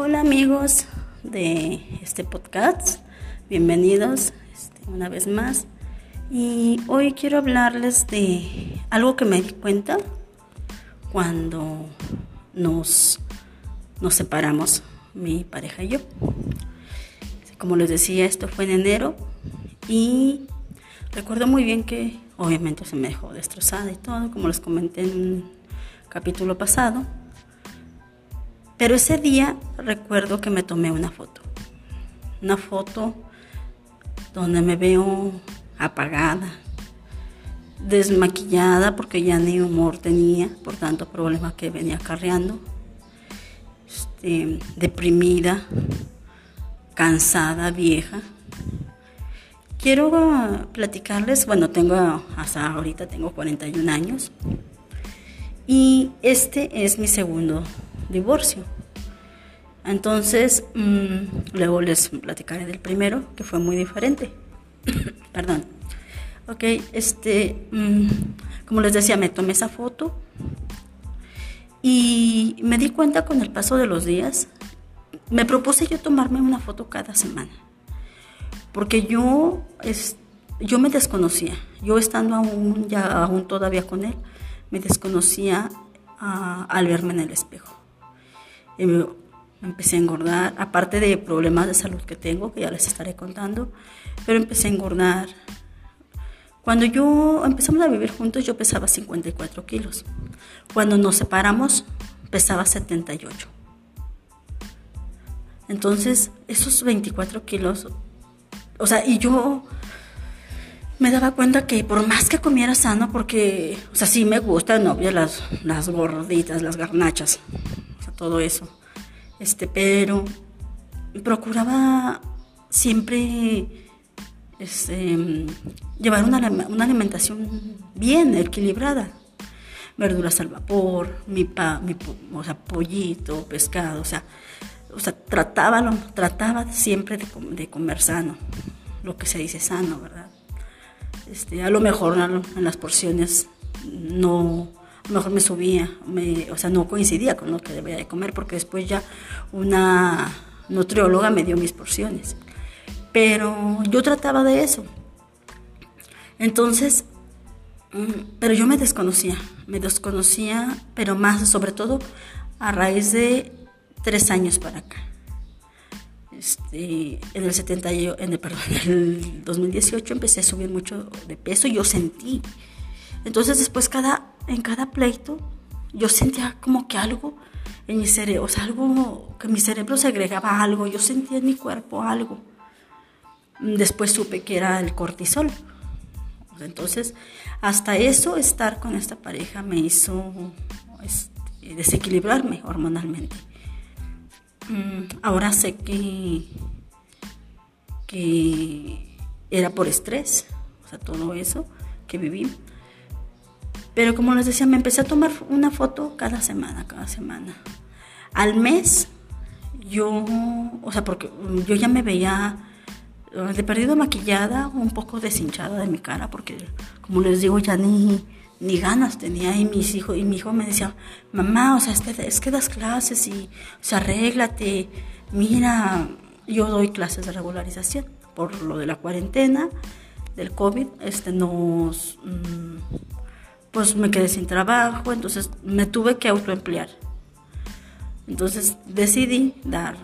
Hola amigos de este podcast, bienvenidos este, una vez más. Y hoy quiero hablarles de algo que me di cuenta cuando nos, nos separamos, mi pareja y yo. Como les decía, esto fue en enero y recuerdo muy bien que obviamente se me dejó destrozada y todo, como les comenté en un capítulo pasado. Pero ese día recuerdo que me tomé una foto. Una foto donde me veo apagada, desmaquillada porque ya ni humor tenía por tanto problema que venía acarreando, este, deprimida, cansada, vieja. Quiero platicarles, bueno, tengo hasta ahorita tengo 41 años y este es mi segundo divorcio. Entonces, mm, luego les platicaré del primero, que fue muy diferente. Perdón. Ok, este, mm, como les decía, me tomé esa foto y me di cuenta con el paso de los días, me propuse yo tomarme una foto cada semana, porque yo, es, yo me desconocía, yo estando aún, ya aún todavía con él, me desconocía ah, al verme en el espejo me empecé a engordar, aparte de problemas de salud que tengo, que ya les estaré contando, pero empecé a engordar. Cuando yo empezamos a vivir juntos, yo pesaba 54 kilos. Cuando nos separamos, pesaba 78. Entonces, esos 24 kilos, o sea, y yo me daba cuenta que por más que comiera sano, porque, o sea, sí me gustan, obvio, las, las gorditas, las garnachas, todo eso. Este, pero procuraba siempre este, llevar una, alimentación bien equilibrada. Verduras al vapor, mi, pa, mi o sea, pollito, pescado, o sea, o sea trataba, trataba siempre de, de, comer sano, lo que se dice sano, ¿verdad? Este, a lo mejor en las porciones no, mejor me subía, o sea, no coincidía con lo que debía de comer porque después ya una nutrióloga me dio mis porciones. Pero yo trataba de eso. Entonces, mm, pero yo me desconocía, me desconocía, pero más, sobre todo, a raíz de tres años para acá. Este, en el 70, en el, perdón, en el 2018 empecé a subir mucho de peso, yo sentí. Entonces después cada en cada pleito yo sentía como que algo en mi cerebro, o sea, algo que mi cerebro segregaba algo, yo sentía en mi cuerpo algo. Después supe que era el cortisol. Entonces, hasta eso, estar con esta pareja me hizo este, desequilibrarme hormonalmente. Mm, ahora sé que, que era por estrés, o sea, todo eso que viví. Pero como les decía, me empecé a tomar una foto cada semana, cada semana. Al mes, yo, o sea, porque yo ya me veía eh, de perdido maquillada, un poco deshinchada de mi cara, porque como les digo, ya ni, ni ganas tenía. Y, mis hijos, y mi hijo me decía, mamá, o sea, es que, das clases y, o sea, arréglate. Mira, yo doy clases de regularización por lo de la cuarentena, del COVID, este, nos... Mm, pues me quedé sin trabajo, entonces me tuve que autoemplear. Entonces decidí dar,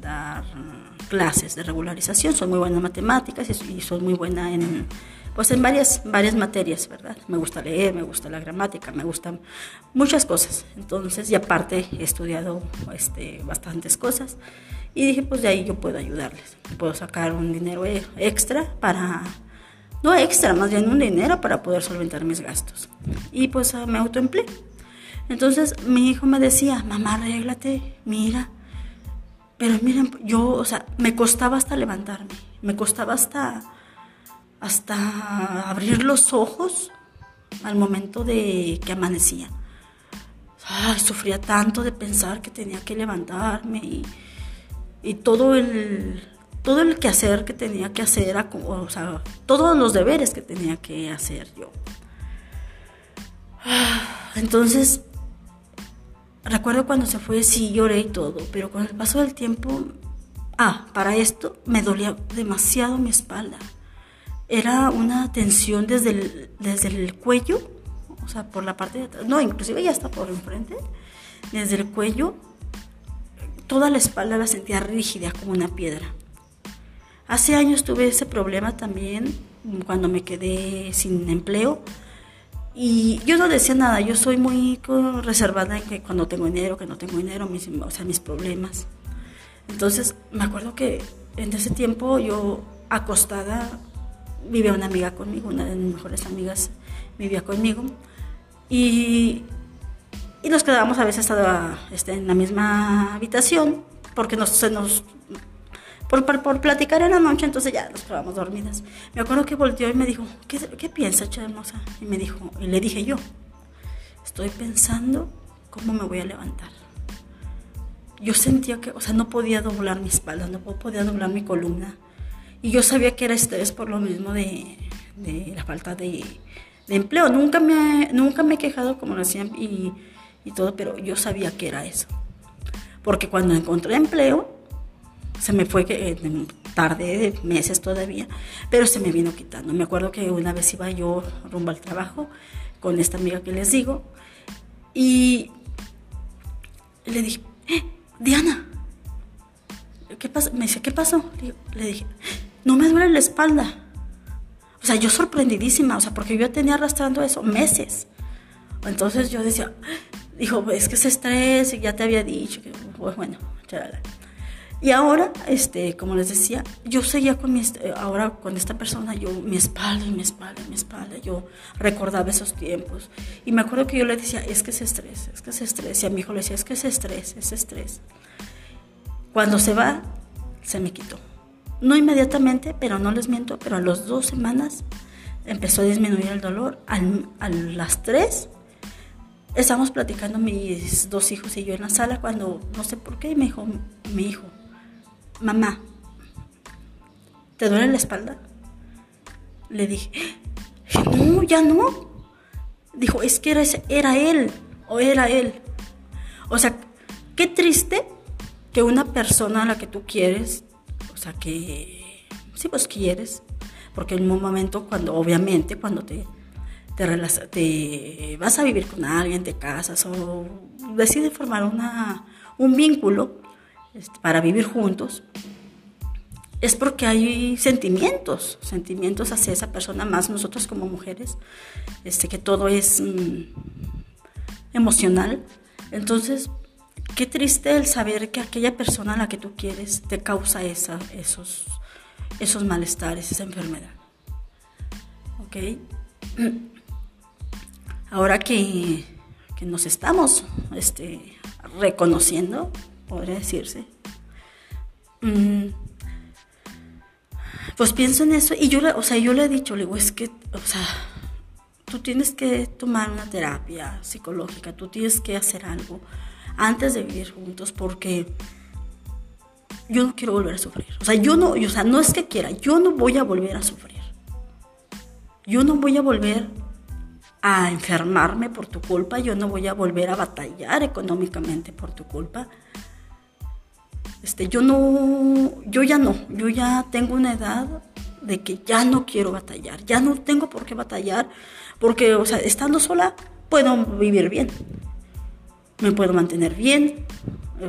dar clases de regularización. Soy muy buena en matemáticas y soy muy buena en, pues en varias, varias materias, ¿verdad? Me gusta leer, me gusta la gramática, me gustan muchas cosas. Entonces, y aparte he estudiado este, bastantes cosas y dije, pues de ahí yo puedo ayudarles. Puedo sacar un dinero e, extra para no extra, más bien un dinero para poder solventar mis gastos. Y pues ah, me autoempleé. Entonces mi hijo me decía, mamá, arréglate, mira. Pero miren, yo, o sea, me costaba hasta levantarme, me costaba hasta, hasta abrir los ojos al momento de que amanecía. Ay, sufría tanto de pensar que tenía que levantarme y, y todo el, todo el quehacer que tenía que hacer, o sea, todos los deberes que tenía que hacer yo. Entonces, recuerdo cuando se fue, sí lloré y todo, pero con el paso del tiempo, ah, para esto me dolía demasiado mi espalda. Era una tensión desde el, desde el cuello, o sea, por la parte de atrás, no, inclusive ya está por enfrente, desde el cuello, toda la espalda la sentía rígida como una piedra. Hace años tuve ese problema también cuando me quedé sin empleo y yo no decía nada, yo soy muy reservada en que cuando tengo dinero, que no tengo dinero, mis, o sea, mis problemas. Entonces, me acuerdo que en ese tiempo yo acostada, vivía una amiga conmigo, una de mis mejores amigas vivía conmigo, y, y nos quedábamos a veces este, en la misma habitación, porque nos, se nos por, por, platicar en la noche, entonces ya nos quedamos dormidas. Me acuerdo que volteó y me dijo, ¿qué, qué piensas, hermosa? Y me dijo, y le dije yo, estoy pensando cómo me voy a levantar. Yo sentía que, o sea, no podía doblar mi espalda, no podía doblar mi columna. Y yo sabía que era estrés por lo mismo de, de la falta de, de, empleo. Nunca me, nunca me he quejado, como lo decían, y, y todo, pero yo sabía que era eso. Porque cuando encontré empleo, se me fue eh, tarde de meses todavía, pero se me vino quitando. Me acuerdo que una vez iba yo rumbo al trabajo con esta amiga que les digo y le dije, eh, Diana, ¿qué pasa? Me dice, ¿qué pasó? Le dije, no me duele la espalda. O sea, yo sorprendidísima, o sea, porque yo tenía arrastrando eso meses. Entonces yo decía, dijo, es que es estrés, y ya te había dicho, que, bueno, chalala. Y ahora, este, como les decía, yo seguía con mi, ahora con esta persona, yo, mi espalda y mi espalda y mi espalda, yo recordaba esos tiempos. Y me acuerdo que yo le decía, es que es estrés, es que es estrés. Y a mi hijo le decía, es que es estrés, es estrés. Cuando se va, se me quitó. No inmediatamente, pero no les miento, pero a las dos semanas empezó a disminuir el dolor. a las tres, estábamos platicando mis dos hijos y yo en la sala cuando, no sé por qué, me dijo, mi hijo, mamá, ¿te duele la espalda? Le dije, no, ya no. Dijo, es que era, era él o era él. O sea, qué triste que una persona a la que tú quieres, o sea, que sí, pues quieres, porque en un momento cuando, obviamente, cuando te, te, te vas a vivir con alguien, te casas o decides formar una, un vínculo, para vivir juntos, es porque hay sentimientos, sentimientos hacia esa persona, más nosotros como mujeres, este, que todo es mm, emocional. Entonces, qué triste el saber que aquella persona a la que tú quieres te causa esa, esos, esos malestares, esa enfermedad. ¿Ok? Ahora que, que nos estamos este, reconociendo, podría decirse. Mm, pues pienso en eso y yo, o sea, yo le he dicho, le digo, es que, o sea, tú tienes que tomar una terapia psicológica, tú tienes que hacer algo antes de vivir juntos porque yo no quiero volver a sufrir. O sea, yo no, o sea, no es que quiera, yo no voy a volver a sufrir. Yo no voy a volver a enfermarme por tu culpa, yo no voy a volver a batallar económicamente por tu culpa. Este, yo no, yo ya no, yo ya tengo una edad de que ya no quiero batallar, ya no tengo por qué batallar, porque, o sea, estando sola puedo vivir bien, me puedo mantener bien,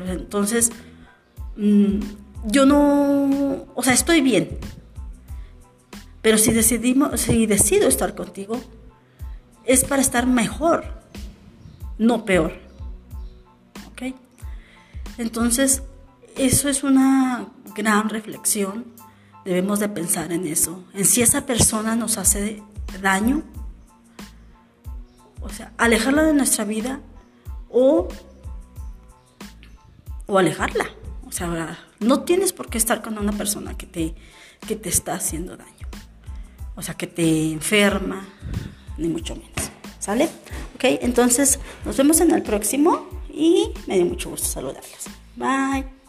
entonces, mm, yo no, o sea, estoy bien, pero si decidimos, si decido estar contigo, es para estar mejor, no peor, ¿ok? Entonces, eso es una gran reflexión. Debemos de pensar en eso, en si esa persona nos hace daño, o sea, alejarla de nuestra vida o, o alejarla. O sea, no tienes por qué estar con una persona que te, que te está haciendo daño. O sea, que te enferma, ni mucho menos. ¿Sale? Ok, entonces nos vemos en el próximo y me dio mucho gusto saludarlos. Bye.